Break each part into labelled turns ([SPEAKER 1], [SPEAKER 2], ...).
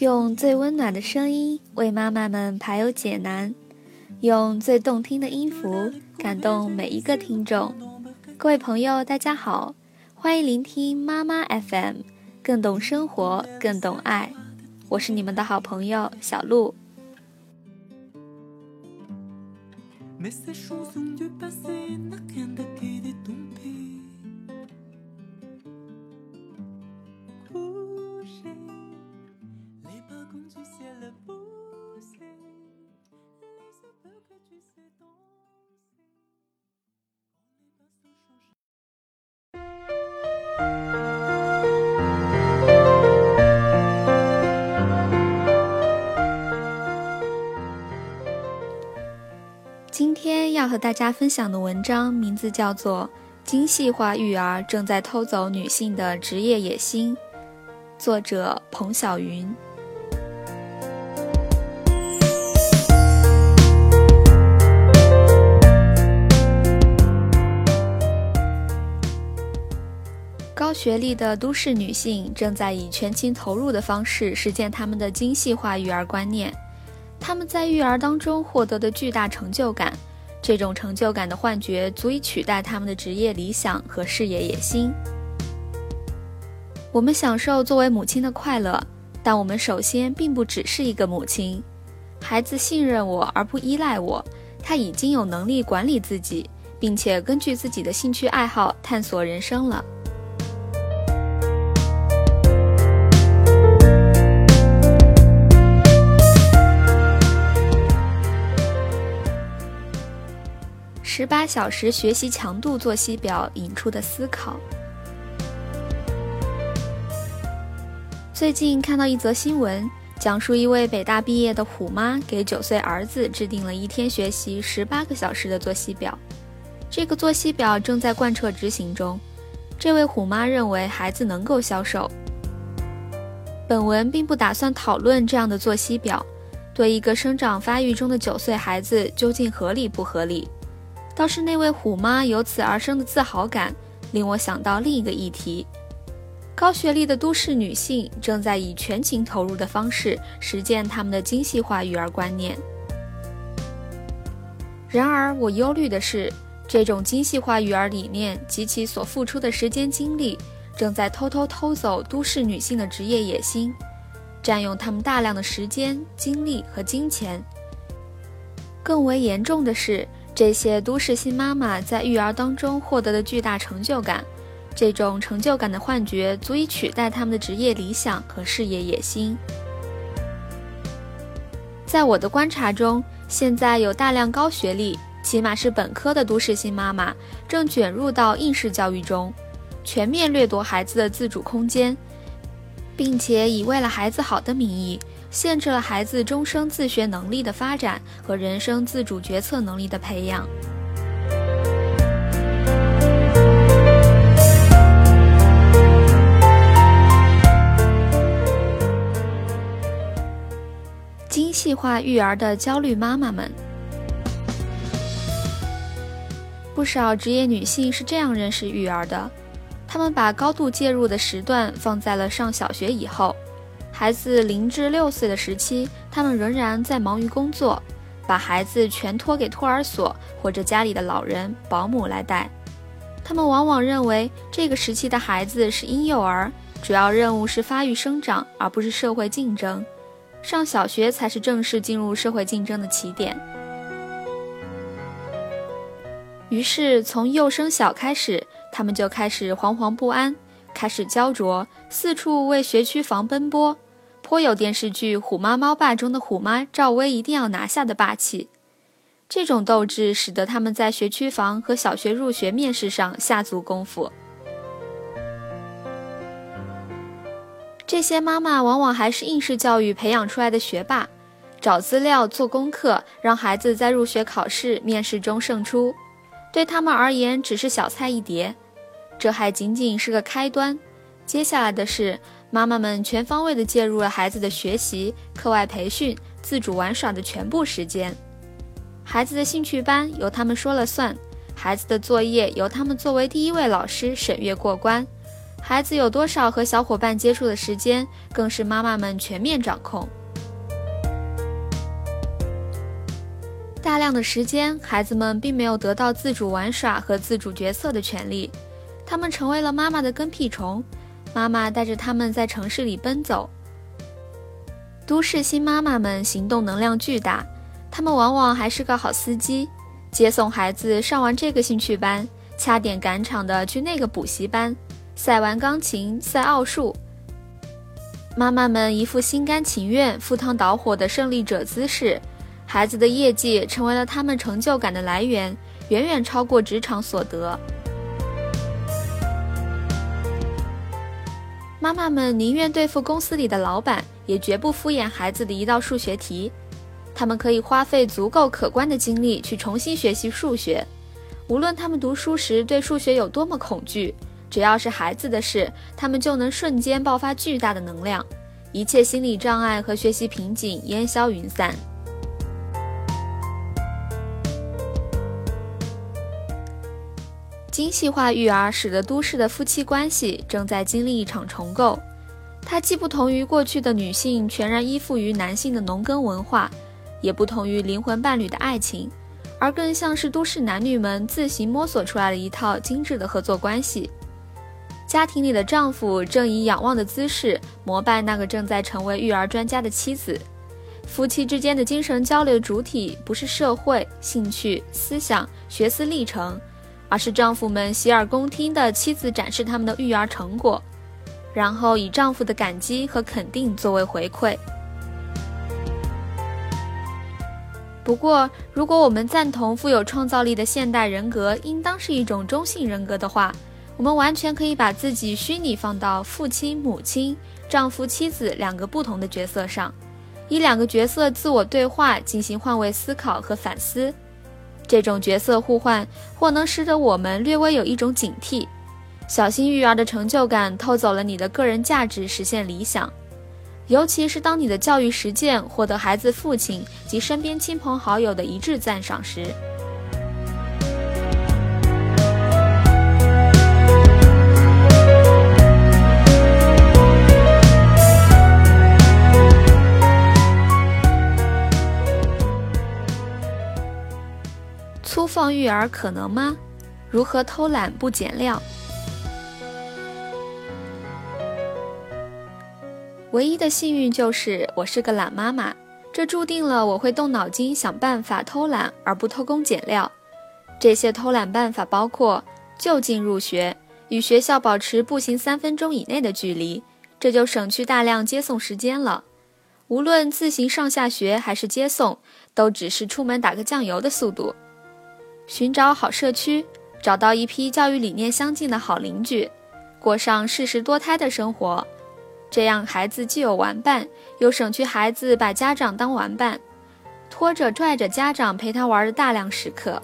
[SPEAKER 1] 用最温暖的声音为妈妈们排忧解难，用最动听的音符感动每一个听众。各位朋友，大家好，欢迎聆听妈妈 FM，更懂生活，更懂爱。我是你们的好朋友小鹿。和大家分享的文章名字叫做《精细化育儿正在偷走女性的职业野心》，作者彭晓云。高学历的都市女性正在以全情投入的方式实践她们的精细化育儿观念。他们在育儿当中获得的巨大成就感，这种成就感的幻觉足以取代他们的职业理想和事业野心。我们享受作为母亲的快乐，但我们首先并不只是一个母亲。孩子信任我而不依赖我，他已经有能力管理自己，并且根据自己的兴趣爱好探索人生了。十八小时学习强度作息表引出的思考。最近看到一则新闻，讲述一位北大毕业的虎妈给九岁儿子制定了一天学习十八个小时的作息表。这个作息表正在贯彻执行中。这位虎妈认为孩子能够消瘦。本文并不打算讨论这样的作息表对一个生长发育中的九岁孩子究竟合理不合理。倒是那位虎妈由此而生的自豪感，令我想到另一个议题：高学历的都市女性正在以全情投入的方式实践他们的精细化育儿观念。然而，我忧虑的是，这种精细化育儿理念及其所付出的时间精力，正在偷偷偷走都市女性的职业野心，占用她们大量的时间、精力和金钱。更为严重的是。这些都市新妈妈在育儿当中获得的巨大成就感，这种成就感的幻觉足以取代他们的职业理想和事业野心。在我的观察中，现在有大量高学历，起码是本科的都市新妈妈正卷入到应试教育中，全面掠夺孩子的自主空间，并且以为了孩子好的名义。限制了孩子终生自学能力的发展和人生自主决策能力的培养。精细化育儿的焦虑妈妈们，不少职业女性是这样认识育儿的：她们把高度介入的时段放在了上小学以后。孩子零至六岁的时期，他们仍然在忙于工作，把孩子全托给托儿所或者家里的老人、保姆来带。他们往往认为这个时期的孩子是婴幼儿，主要任务是发育生长，而不是社会竞争。上小学才是正式进入社会竞争的起点。于是，从幼升小开始，他们就开始惶惶不安，开始焦灼，四处为学区房奔波。颇有电视剧《虎妈猫爸》中的虎妈赵薇一定要拿下的霸气。这种斗志使得他们在学区房和小学入学面试上下足功夫。这些妈妈往往还是应试教育培养出来的学霸，找资料、做功课，让孩子在入学考试、面试中胜出，对他们而言只是小菜一碟。这还仅仅是个开端，接下来的是。妈妈们全方位地介入了孩子的学习、课外培训、自主玩耍的全部时间。孩子的兴趣班由他们说了算，孩子的作业由他们作为第一位老师审阅过关，孩子有多少和小伙伴接触的时间，更是妈妈们全面掌控。大量的时间，孩子们并没有得到自主玩耍和自主决策的权利，他们成为了妈妈的跟屁虫。妈妈带着他们在城市里奔走。都市新妈妈们行动能量巨大，她们往往还是个好司机，接送孩子上完这个兴趣班，掐点赶场的去那个补习班，赛完钢琴，赛奥数。妈妈们一副心甘情愿、赴汤蹈火的胜利者姿势。孩子的业绩成为了他们成就感的来源，远远超过职场所得。妈妈们宁愿对付公司里的老板，也绝不敷衍孩子的一道数学题。他们可以花费足够可观的精力去重新学习数学，无论他们读书时对数学有多么恐惧，只要是孩子的事，他们就能瞬间爆发巨大的能量，一切心理障碍和学习瓶颈烟消云散。精细化育儿使得都市的夫妻关系正在经历一场重构，它既不同于过去的女性全然依附于男性的农耕文化，也不同于灵魂伴侣的爱情，而更像是都市男女们自行摸索出来的一套精致的合作关系。家庭里的丈夫正以仰望的姿势膜拜那个正在成为育儿专家的妻子，夫妻之间的精神交流主体不是社会、兴趣、思想、学思历程。而是丈夫们洗耳恭听的妻子展示他们的育儿成果，然后以丈夫的感激和肯定作为回馈。不过，如果我们赞同富有创造力的现代人格应当是一种中性人格的话，我们完全可以把自己虚拟放到父亲、母亲、丈夫、妻子两个不同的角色上，以两个角色自我对话，进行换位思考和反思。这种角色互换或能使得我们略微有一种警惕，小心育儿的成就感偷走了你的个人价值，实现理想。尤其是当你的教育实践获得孩子父亲及身边亲朋好友的一致赞赏时。粗放育儿可能吗？如何偷懒不减料？唯一的幸运就是我是个懒妈妈，这注定了我会动脑筋想办法偷懒而不偷工减料。这些偷懒办法包括就近入学，与学校保持步行三分钟以内的距离，这就省去大量接送时间了。无论自行上下学还是接送，都只是出门打个酱油的速度。寻找好社区，找到一批教育理念相近的好邻居，过上适时多胎的生活，这样孩子既有玩伴，又省去孩子把家长当玩伴，拖着拽着家长陪他玩的大量时刻。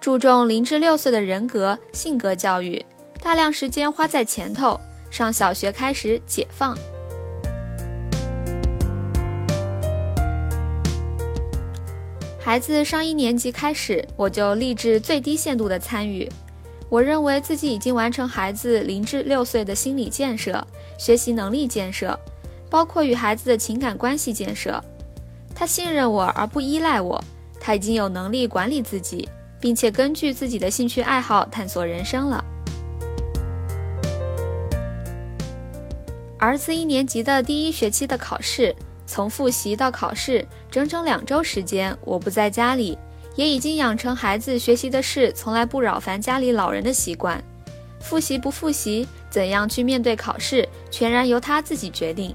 [SPEAKER 1] 注重零至六岁的人格性格教育，大量时间花在前头，上小学开始解放。孩子上一年级开始，我就立志最低限度的参与。我认为自己已经完成孩子零至六岁的心理建设、学习能力建设，包括与孩子的情感关系建设。他信任我而不依赖我，他已经有能力管理自己，并且根据自己的兴趣爱好探索人生了。儿子一年级的第一学期的考试。从复习到考试，整整两周时间，我不在家里，也已经养成孩子学习的事从来不扰烦家里老人的习惯。复习不复习，怎样去面对考试，全然由他自己决定。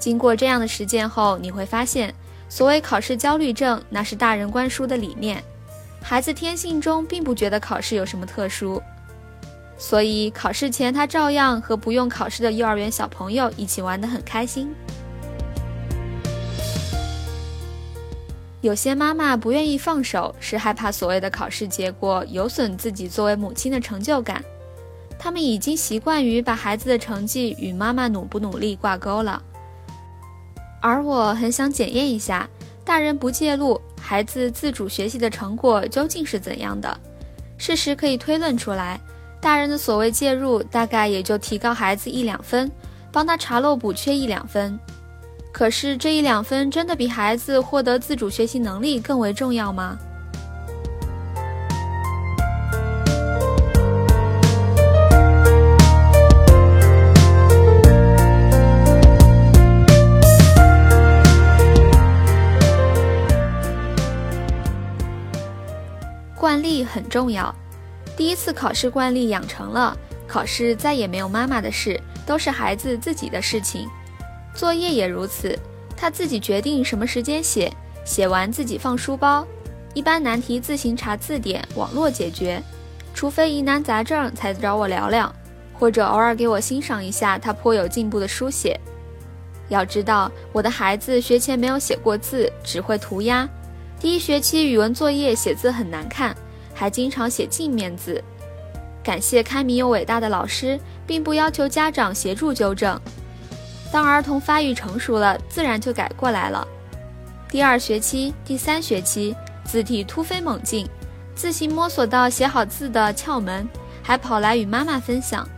[SPEAKER 1] 经过这样的实践后，你会发现，所谓考试焦虑症，那是大人灌输的理念。孩子天性中并不觉得考试有什么特殊，所以考试前他照样和不用考试的幼儿园小朋友一起玩得很开心。有些妈妈不愿意放手，是害怕所谓的考试结果有损自己作为母亲的成就感。他们已经习惯于把孩子的成绩与妈妈努不努力挂钩了。而我很想检验一下，大人不介入，孩子自主学习的成果究竟是怎样的。事实可以推论出来，大人的所谓介入，大概也就提高孩子一两分，帮他查漏补缺一两分。可是这一两分真的比孩子获得自主学习能力更为重要吗？惯例很重要。第一次考试惯例养成了，考试再也没有妈妈的事，都是孩子自己的事情。作业也如此，他自己决定什么时间写，写完自己放书包。一般难题自行查字典、网络解决，除非疑难杂症才找我聊聊，或者偶尔给我欣赏一下他颇有进步的书写。要知道，我的孩子学前没有写过字，只会涂鸦。第一学期语文作业写字很难看。还经常写镜面字。感谢开明又伟大的老师，并不要求家长协助纠正。当儿童发育成熟了，自然就改过来了。第二学期、第三学期，字体突飞猛进，自行摸索到写好字的窍门，还跑来与妈妈分享：“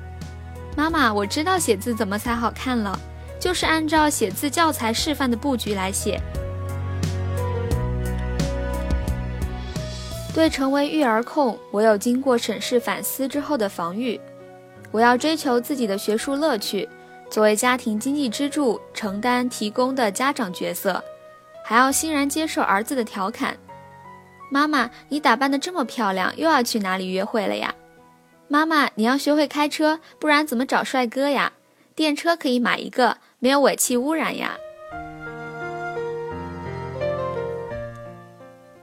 [SPEAKER 1] 妈妈，我知道写字怎么才好看了，就是按照写字教材示范的布局来写。”对成为育儿控，我有经过审视反思之后的防御。我要追求自己的学术乐趣，作为家庭经济支柱，承担提供的家长角色，还要欣然接受儿子的调侃：“妈妈，你打扮的这么漂亮，又要去哪里约会了呀？”“妈妈，你要学会开车，不然怎么找帅哥呀？电车可以买一个，没有尾气污染呀。”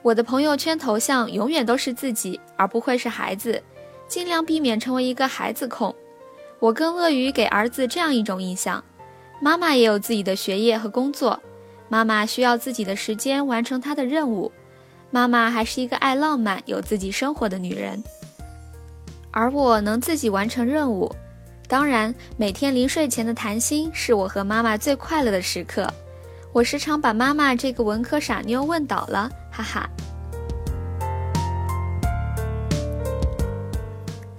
[SPEAKER 1] 我的朋友圈头像永远都是自己，而不会是孩子，尽量避免成为一个孩子控。我更乐于给儿子这样一种印象：妈妈也有自己的学业和工作，妈妈需要自己的时间完成她的任务，妈妈还是一个爱浪漫、有自己生活的女人。而我能自己完成任务，当然，每天临睡前的谈心是我和妈妈最快乐的时刻。我时常把妈妈这个文科傻妞问倒了。哈哈，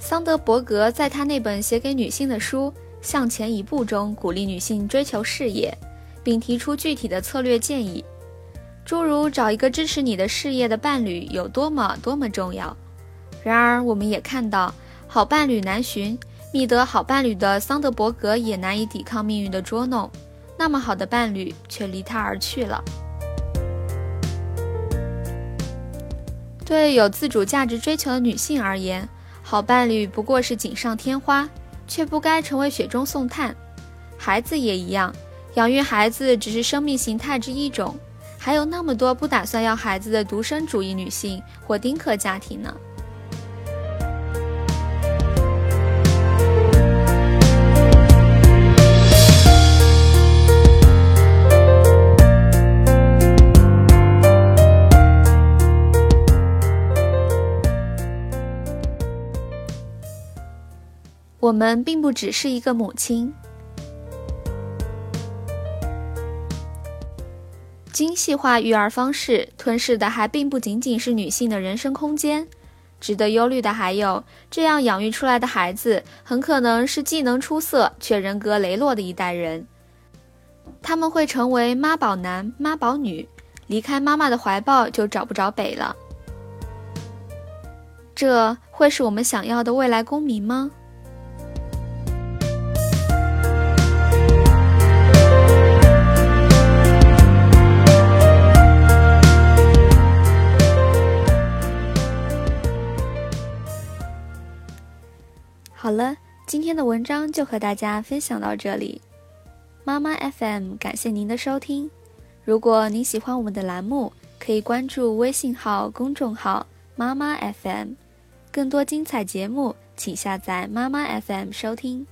[SPEAKER 1] 桑德伯格在他那本写给女性的书《向前一步》中，鼓励女性追求事业，并提出具体的策略建议，诸如找一个支持你的事业的伴侣有多么多么重要。然而，我们也看到，好伴侣难寻，觅得好伴侣的桑德伯格也难以抵抗命运的捉弄，那么好的伴侣却离他而去了。对有自主价值追求的女性而言，好伴侣不过是锦上添花，却不该成为雪中送炭。孩子也一样，养育孩子只是生命形态之一种，还有那么多不打算要孩子的独生主义女性或丁克家庭呢。我们并不只是一个母亲。精细化育儿方式吞噬的还并不仅仅是女性的人生空间，值得忧虑的还有，这样养育出来的孩子很可能是技能出色却人格羸弱的一代人。他们会成为妈宝男、妈宝女，离开妈妈的怀抱就找不着北了。这会是我们想要的未来公民吗？好了，今天的文章就和大家分享到这里。妈妈 FM 感谢您的收听。如果您喜欢我们的栏目，可以关注微信号公众号妈妈 FM，更多精彩节目，请下载妈妈 FM 收听。